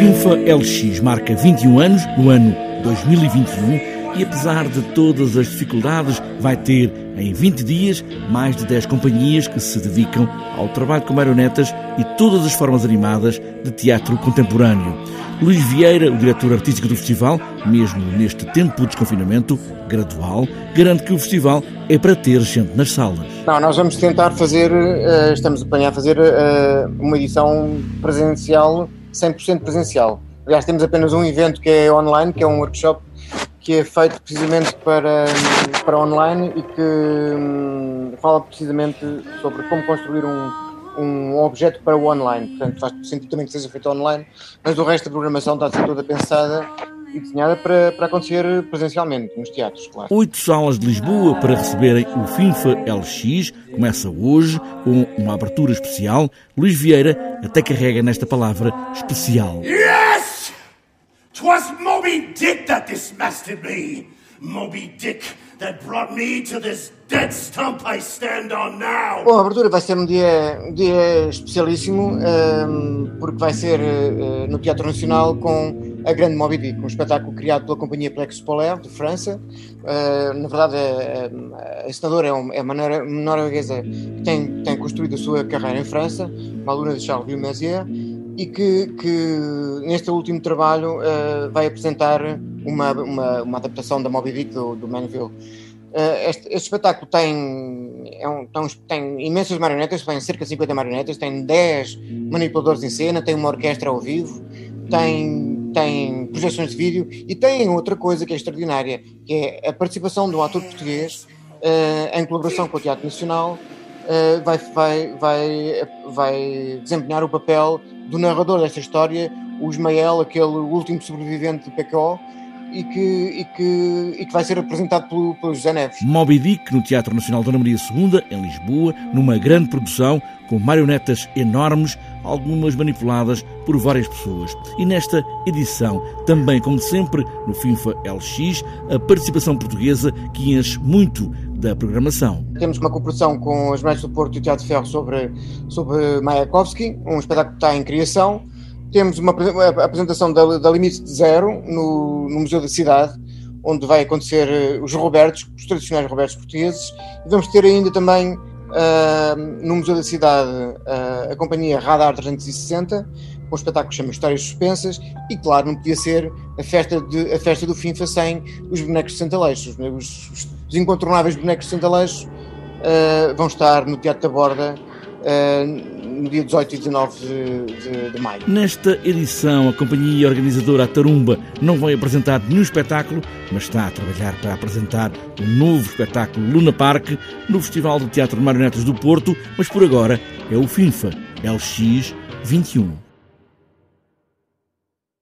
FINFA LX marca 21 anos no ano 2021 e apesar de todas as dificuldades, vai ter em 20 dias mais de 10 companhias que se dedicam ao trabalho com marionetas e todas as formas animadas de teatro contemporâneo. Luís Vieira, o diretor artístico do festival, mesmo neste tempo de desconfinamento gradual, garante que o festival é para ter gente nas salas. Não, nós vamos tentar fazer, eh, estamos a planear fazer eh, uma edição presencial, 100% presencial. Aliás, temos apenas um evento que é online, que é um workshop que é feito precisamente para, para online e que hum, fala precisamente sobre como construir um, um objeto para o online. Portanto, faz sentido também que seja feito online, mas o resto da programação está toda pensada e desenhada para, para acontecer presencialmente nos teatros, claro. Oito salas de Lisboa para receberem o FINFA LX começa hoje com uma abertura especial. Luís Vieira até carrega nesta palavra especial. Yes! 'Twas Moby Dick that dismasted me. Moby Dick that brought me to this dead stump I stand on now. Bom, a abertura vai ser um dia, um dia especialíssimo, um, ehm, porque vai ser uh, no Teatro Nacional com a Grande Moby Dick, um espetáculo criado pela companhia Plex Polaire, de França. Uh, na verdade, a, a encenadora é, uma, é uma norueguesa que tem, tem construído a sua carreira em França, uma aluna de Charles Villemasier e que, que neste último trabalho uh, vai apresentar uma, uma, uma, adaptação da Moby Dick do, do Manville. Uh, este, este, espetáculo tem, é um, tem, tem, imensas marionetas, tem cerca de 50 marionetas, tem 10 manipuladores em cena, tem uma orquestra ao vivo, tem, tem projeções de vídeo e tem outra coisa que é extraordinária, que é a participação de um ator português uh, em colaboração com o Teatro Nacional, vai, vai, vai, vai desempenhar o papel do narrador desta história, o Ismael, aquele último sobrevivente de PKO, e que, e que, e que vai ser apresentado pelo, pelo José Neves. Moby Dick, no Teatro Nacional Dona Maria II, em Lisboa, numa grande produção, com marionetas enormes, algumas manipuladas por várias pessoas. E nesta edição, também como sempre, no FINFA LX, a participação portuguesa que enche muito da programação. Temos uma cooperação com as Mães do Porto e o Teatro Ferro sobre, sobre Mayakovsky, um espetáculo que está em criação. Temos uma apresentação da, da Limite de Zero no, no Museu da Cidade, onde vai acontecer eh, os Robertos, os tradicionais Robertos portugueses. E vamos ter ainda também uh, no Museu da Cidade uh, a companhia Radar 360, com um espetáculo que chama Histórias Suspensas, e claro, não podia ser a festa, de, a festa do FIFA sem os bonecos de Santaleixo. Os, os, os incontornáveis bonecos de Santaleixo uh, vão estar no Teatro da Borda uh, no dia 18 e 19 de, de, de, maio. Nesta edição, a companhia organizadora Tarumba não vai apresentar nenhum espetáculo, mas está a trabalhar para apresentar um novo espetáculo Luna Park no Festival de Teatro de Marionetas do Porto, mas por agora é o FINFA LX 21.